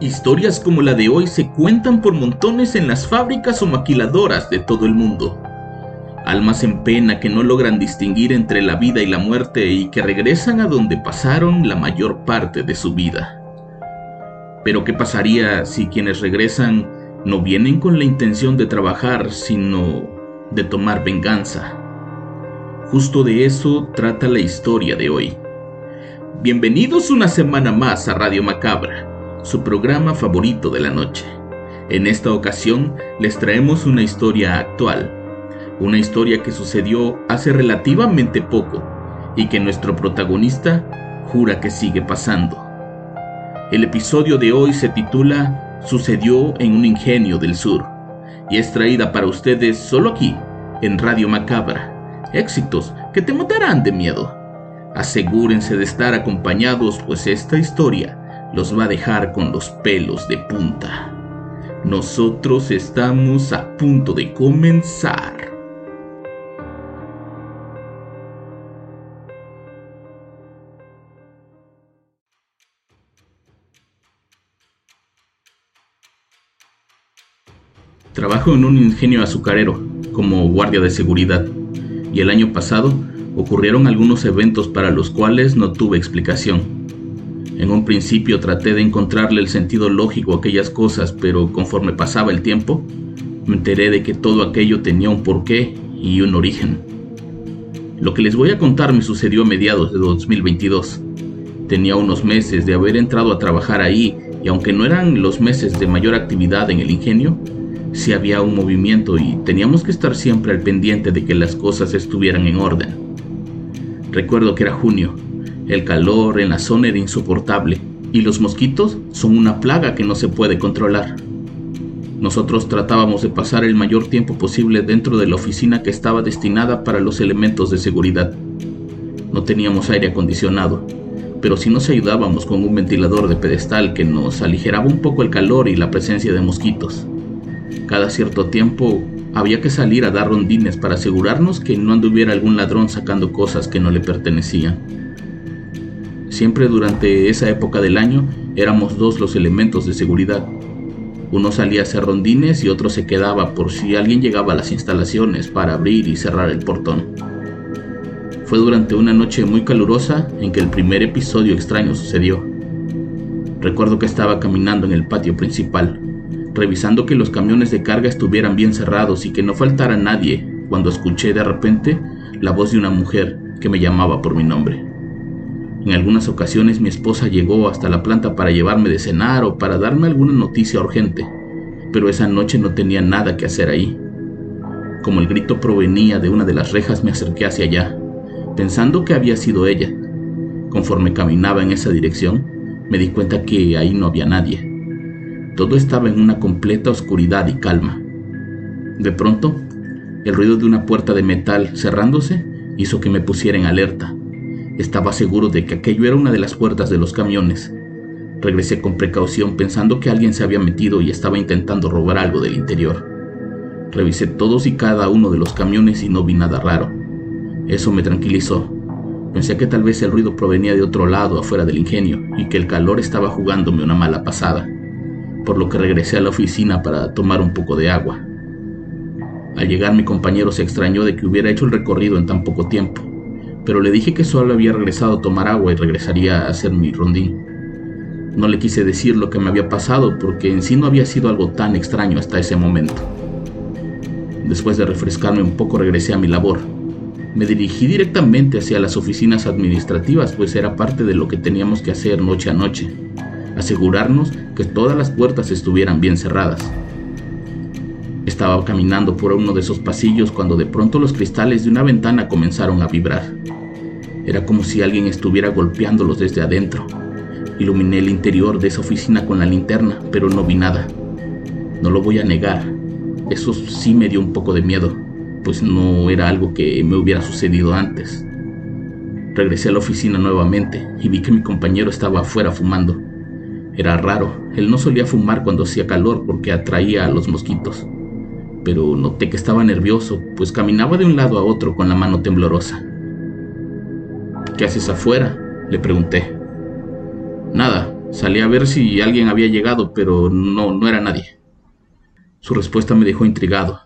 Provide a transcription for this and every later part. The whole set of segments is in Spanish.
Historias como la de hoy se cuentan por montones en las fábricas o maquiladoras de todo el mundo. Almas en pena que no logran distinguir entre la vida y la muerte y que regresan a donde pasaron la mayor parte de su vida. Pero ¿qué pasaría si quienes regresan no vienen con la intención de trabajar, sino de tomar venganza? Justo de eso trata la historia de hoy. Bienvenidos una semana más a Radio Macabra su programa favorito de la noche. En esta ocasión les traemos una historia actual, una historia que sucedió hace relativamente poco y que nuestro protagonista jura que sigue pasando. El episodio de hoy se titula Sucedió en un ingenio del sur y es traída para ustedes solo aquí, en Radio Macabra. Éxitos que te matarán de miedo. Asegúrense de estar acompañados, pues esta historia los va a dejar con los pelos de punta. Nosotros estamos a punto de comenzar. Trabajo en un ingenio azucarero como guardia de seguridad y el año pasado ocurrieron algunos eventos para los cuales no tuve explicación. En un principio traté de encontrarle el sentido lógico a aquellas cosas, pero conforme pasaba el tiempo, me enteré de que todo aquello tenía un porqué y un origen. Lo que les voy a contar me sucedió a mediados de 2022. Tenía unos meses de haber entrado a trabajar ahí y aunque no eran los meses de mayor actividad en el ingenio, sí había un movimiento y teníamos que estar siempre al pendiente de que las cosas estuvieran en orden. Recuerdo que era junio el calor en la zona era insoportable y los mosquitos son una plaga que no se puede controlar. Nosotros tratábamos de pasar el mayor tiempo posible dentro de la oficina que estaba destinada para los elementos de seguridad. No teníamos aire acondicionado, pero sí nos ayudábamos con un ventilador de pedestal que nos aligeraba un poco el calor y la presencia de mosquitos. Cada cierto tiempo había que salir a dar rondines para asegurarnos que no anduviera algún ladrón sacando cosas que no le pertenecían. Siempre durante esa época del año éramos dos los elementos de seguridad. Uno salía a hacer rondines y otro se quedaba por si alguien llegaba a las instalaciones para abrir y cerrar el portón. Fue durante una noche muy calurosa en que el primer episodio extraño sucedió. Recuerdo que estaba caminando en el patio principal, revisando que los camiones de carga estuvieran bien cerrados y que no faltara nadie, cuando escuché de repente la voz de una mujer que me llamaba por mi nombre. En algunas ocasiones mi esposa llegó hasta la planta para llevarme de cenar o para darme alguna noticia urgente, pero esa noche no tenía nada que hacer ahí. Como el grito provenía de una de las rejas me acerqué hacia allá, pensando que había sido ella. Conforme caminaba en esa dirección, me di cuenta que ahí no había nadie. Todo estaba en una completa oscuridad y calma. De pronto, el ruido de una puerta de metal cerrándose hizo que me pusiera en alerta. Estaba seguro de que aquello era una de las puertas de los camiones. Regresé con precaución pensando que alguien se había metido y estaba intentando robar algo del interior. Revisé todos y cada uno de los camiones y no vi nada raro. Eso me tranquilizó. Pensé que tal vez el ruido provenía de otro lado afuera del ingenio y que el calor estaba jugándome una mala pasada, por lo que regresé a la oficina para tomar un poco de agua. Al llegar mi compañero se extrañó de que hubiera hecho el recorrido en tan poco tiempo pero le dije que solo había regresado a tomar agua y regresaría a hacer mi rondín. No le quise decir lo que me había pasado porque en sí no había sido algo tan extraño hasta ese momento. Después de refrescarme un poco regresé a mi labor. Me dirigí directamente hacia las oficinas administrativas pues era parte de lo que teníamos que hacer noche a noche. Asegurarnos que todas las puertas estuvieran bien cerradas. Estaba caminando por uno de esos pasillos cuando de pronto los cristales de una ventana comenzaron a vibrar. Era como si alguien estuviera golpeándolos desde adentro. Iluminé el interior de esa oficina con la linterna, pero no vi nada. No lo voy a negar, eso sí me dio un poco de miedo, pues no era algo que me hubiera sucedido antes. Regresé a la oficina nuevamente y vi que mi compañero estaba afuera fumando. Era raro, él no solía fumar cuando hacía calor porque atraía a los mosquitos. Pero noté que estaba nervioso, pues caminaba de un lado a otro con la mano temblorosa. ¿Qué haces afuera? le pregunté. Nada, salí a ver si alguien había llegado, pero no, no era nadie. Su respuesta me dejó intrigado.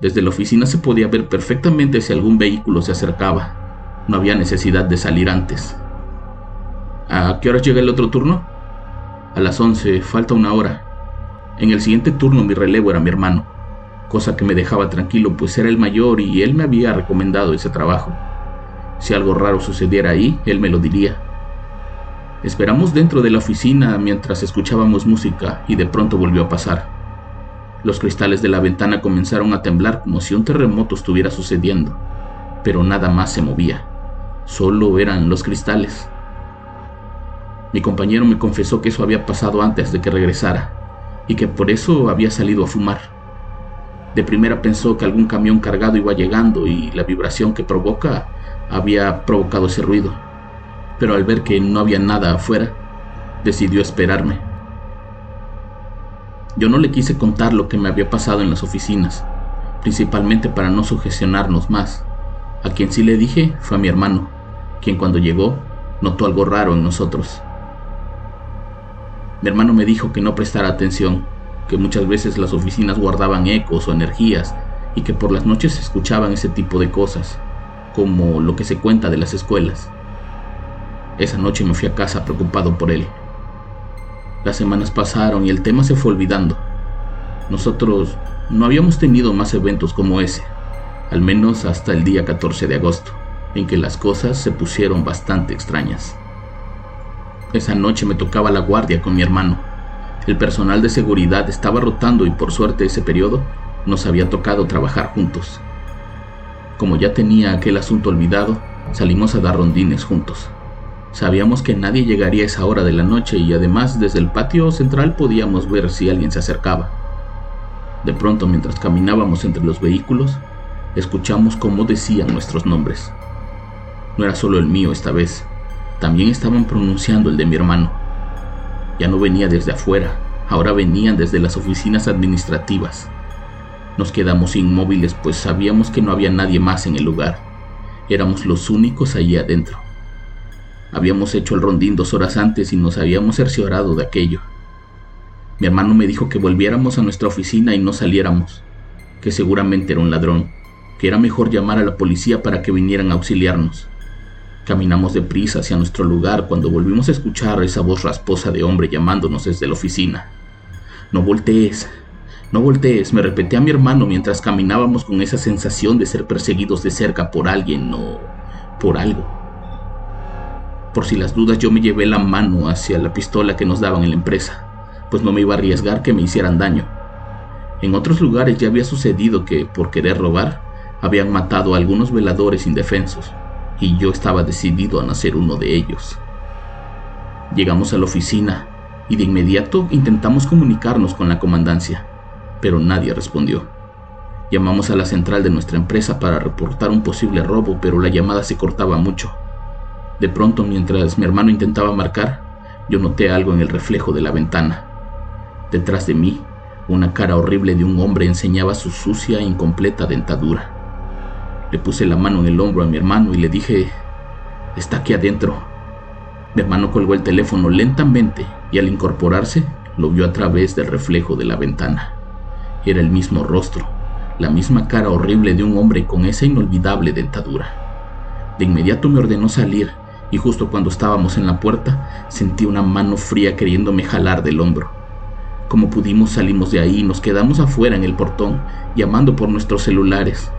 Desde la oficina se podía ver perfectamente si algún vehículo se acercaba. No había necesidad de salir antes. ¿A qué hora llega el otro turno? A las 11, falta una hora. En el siguiente turno mi relevo era mi hermano, cosa que me dejaba tranquilo pues era el mayor y él me había recomendado ese trabajo. Si algo raro sucediera ahí, él me lo diría. Esperamos dentro de la oficina mientras escuchábamos música y de pronto volvió a pasar. Los cristales de la ventana comenzaron a temblar como si un terremoto estuviera sucediendo, pero nada más se movía. Solo eran los cristales. Mi compañero me confesó que eso había pasado antes de que regresara y que por eso había salido a fumar. De primera pensó que algún camión cargado iba llegando y la vibración que provoca había provocado ese ruido, pero al ver que no había nada afuera, decidió esperarme. Yo no le quise contar lo que me había pasado en las oficinas, principalmente para no sugestionarnos más. A quien sí le dije fue a mi hermano, quien cuando llegó notó algo raro en nosotros. Mi hermano me dijo que no prestara atención, que muchas veces las oficinas guardaban ecos o energías y que por las noches se escuchaban ese tipo de cosas, como lo que se cuenta de las escuelas. Esa noche me fui a casa preocupado por él. Las semanas pasaron y el tema se fue olvidando. Nosotros no habíamos tenido más eventos como ese, al menos hasta el día 14 de agosto, en que las cosas se pusieron bastante extrañas. Esa noche me tocaba la guardia con mi hermano. El personal de seguridad estaba rotando y por suerte ese periodo nos había tocado trabajar juntos. Como ya tenía aquel asunto olvidado, salimos a dar rondines juntos. Sabíamos que nadie llegaría a esa hora de la noche y además desde el patio central podíamos ver si alguien se acercaba. De pronto, mientras caminábamos entre los vehículos, escuchamos cómo decían nuestros nombres. No era solo el mío esta vez, también estaban pronunciando el de mi hermano. Ya no venía desde afuera, ahora venían desde las oficinas administrativas. Nos quedamos inmóviles pues sabíamos que no había nadie más en el lugar. Éramos los únicos allí adentro. Habíamos hecho el rondín dos horas antes y nos habíamos cerciorado de aquello. Mi hermano me dijo que volviéramos a nuestra oficina y no saliéramos, que seguramente era un ladrón, que era mejor llamar a la policía para que vinieran a auxiliarnos. Caminamos deprisa hacia nuestro lugar cuando volvimos a escuchar esa voz rasposa de hombre llamándonos desde la oficina. No voltees, no voltees, me repetí a mi hermano mientras caminábamos con esa sensación de ser perseguidos de cerca por alguien o por algo. Por si las dudas yo me llevé la mano hacia la pistola que nos daban en la empresa, pues no me iba a arriesgar que me hicieran daño. En otros lugares ya había sucedido que, por querer robar, habían matado a algunos veladores indefensos y yo estaba decidido a nacer uno de ellos. Llegamos a la oficina y de inmediato intentamos comunicarnos con la comandancia, pero nadie respondió. Llamamos a la central de nuestra empresa para reportar un posible robo, pero la llamada se cortaba mucho. De pronto, mientras mi hermano intentaba marcar, yo noté algo en el reflejo de la ventana. Detrás de mí, una cara horrible de un hombre enseñaba su sucia e incompleta dentadura. Le puse la mano en el hombro a mi hermano y le dije, está aquí adentro. Mi hermano colgó el teléfono lentamente y al incorporarse lo vio a través del reflejo de la ventana. Era el mismo rostro, la misma cara horrible de un hombre con esa inolvidable dentadura. De inmediato me ordenó salir y justo cuando estábamos en la puerta sentí una mano fría queriéndome jalar del hombro. Como pudimos salimos de ahí y nos quedamos afuera en el portón llamando por nuestros celulares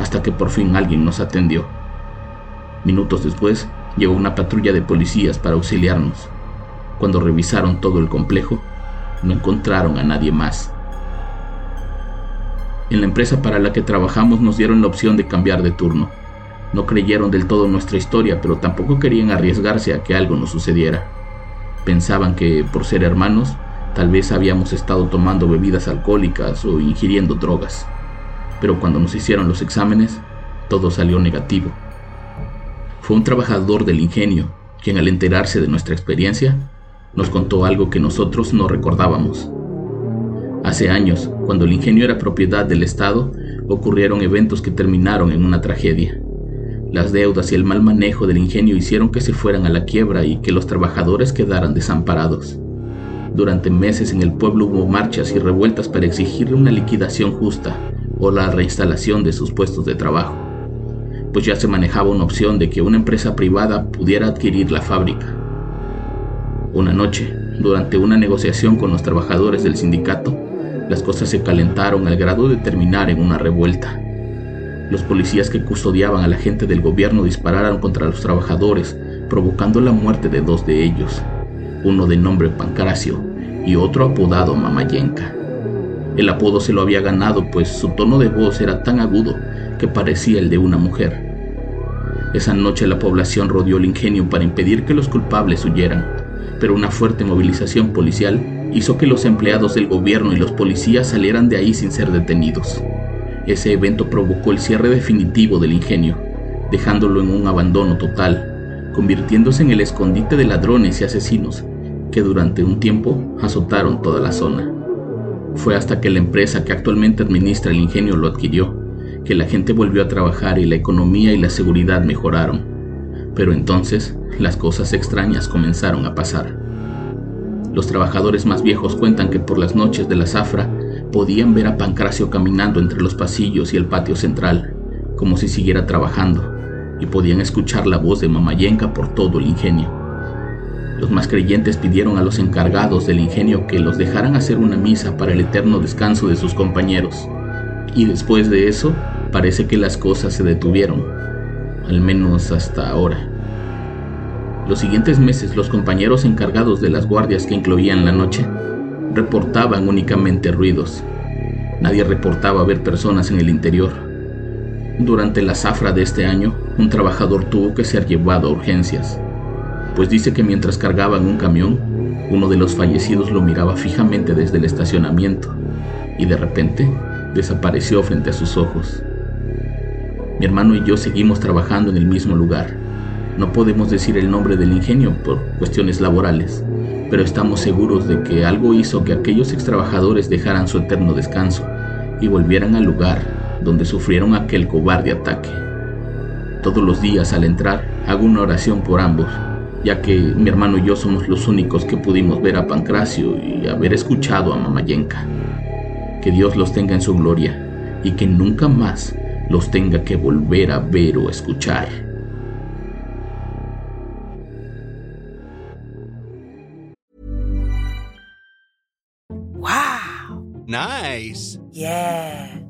hasta que por fin alguien nos atendió. Minutos después, llegó una patrulla de policías para auxiliarnos. Cuando revisaron todo el complejo, no encontraron a nadie más. En la empresa para la que trabajamos nos dieron la opción de cambiar de turno. No creyeron del todo nuestra historia, pero tampoco querían arriesgarse a que algo nos sucediera. Pensaban que, por ser hermanos, Tal vez habíamos estado tomando bebidas alcohólicas o ingiriendo drogas, pero cuando nos hicieron los exámenes, todo salió negativo. Fue un trabajador del ingenio quien al enterarse de nuestra experiencia, nos contó algo que nosotros no recordábamos. Hace años, cuando el ingenio era propiedad del Estado, ocurrieron eventos que terminaron en una tragedia. Las deudas y el mal manejo del ingenio hicieron que se fueran a la quiebra y que los trabajadores quedaran desamparados. Durante meses en el pueblo hubo marchas y revueltas para exigirle una liquidación justa o la reinstalación de sus puestos de trabajo, pues ya se manejaba una opción de que una empresa privada pudiera adquirir la fábrica. Una noche, durante una negociación con los trabajadores del sindicato, las cosas se calentaron al grado de terminar en una revuelta. Los policías que custodiaban a la gente del gobierno dispararon contra los trabajadores, provocando la muerte de dos de ellos, uno de nombre Pancracio y otro apodado Mamayenka. El apodo se lo había ganado pues su tono de voz era tan agudo que parecía el de una mujer. Esa noche la población rodeó el ingenio para impedir que los culpables huyeran, pero una fuerte movilización policial hizo que los empleados del gobierno y los policías salieran de ahí sin ser detenidos. Ese evento provocó el cierre definitivo del ingenio, dejándolo en un abandono total, convirtiéndose en el escondite de ladrones y asesinos que durante un tiempo azotaron toda la zona. Fue hasta que la empresa que actualmente administra el ingenio lo adquirió, que la gente volvió a trabajar y la economía y la seguridad mejoraron. Pero entonces las cosas extrañas comenzaron a pasar. Los trabajadores más viejos cuentan que por las noches de la zafra podían ver a Pancracio caminando entre los pasillos y el patio central, como si siguiera trabajando, y podían escuchar la voz de Mamayenka por todo el ingenio. Los más creyentes pidieron a los encargados del ingenio que los dejaran hacer una misa para el eterno descanso de sus compañeros. Y después de eso, parece que las cosas se detuvieron, al menos hasta ahora. Los siguientes meses los compañeros encargados de las guardias que incluían la noche reportaban únicamente ruidos. Nadie reportaba ver personas en el interior. Durante la zafra de este año, un trabajador tuvo que ser llevado a urgencias, pues dice que mientras cargaban un camión, uno de los fallecidos lo miraba fijamente desde el estacionamiento y de repente desapareció frente a sus ojos. Mi hermano y yo seguimos trabajando en el mismo lugar no podemos decir el nombre del ingenio por cuestiones laborales, pero estamos seguros de que algo hizo que aquellos extrabajadores dejaran su eterno descanso y volvieran al lugar donde sufrieron aquel cobarde ataque. Todos los días al entrar hago una oración por ambos, ya que mi hermano y yo somos los únicos que pudimos ver a Pancracio y haber escuchado a Mamayenka. Que Dios los tenga en su gloria y que nunca más los tenga que volver a ver o escuchar. Nice. Yeah.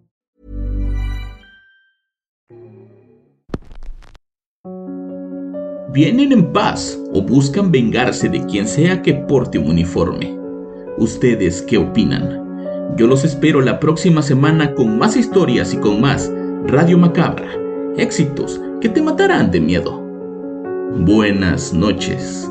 ¿Vienen en paz o buscan vengarse de quien sea que porte un uniforme? ¿Ustedes qué opinan? Yo los espero la próxima semana con más historias y con más Radio Macabra. Éxitos que te matarán de miedo. Buenas noches.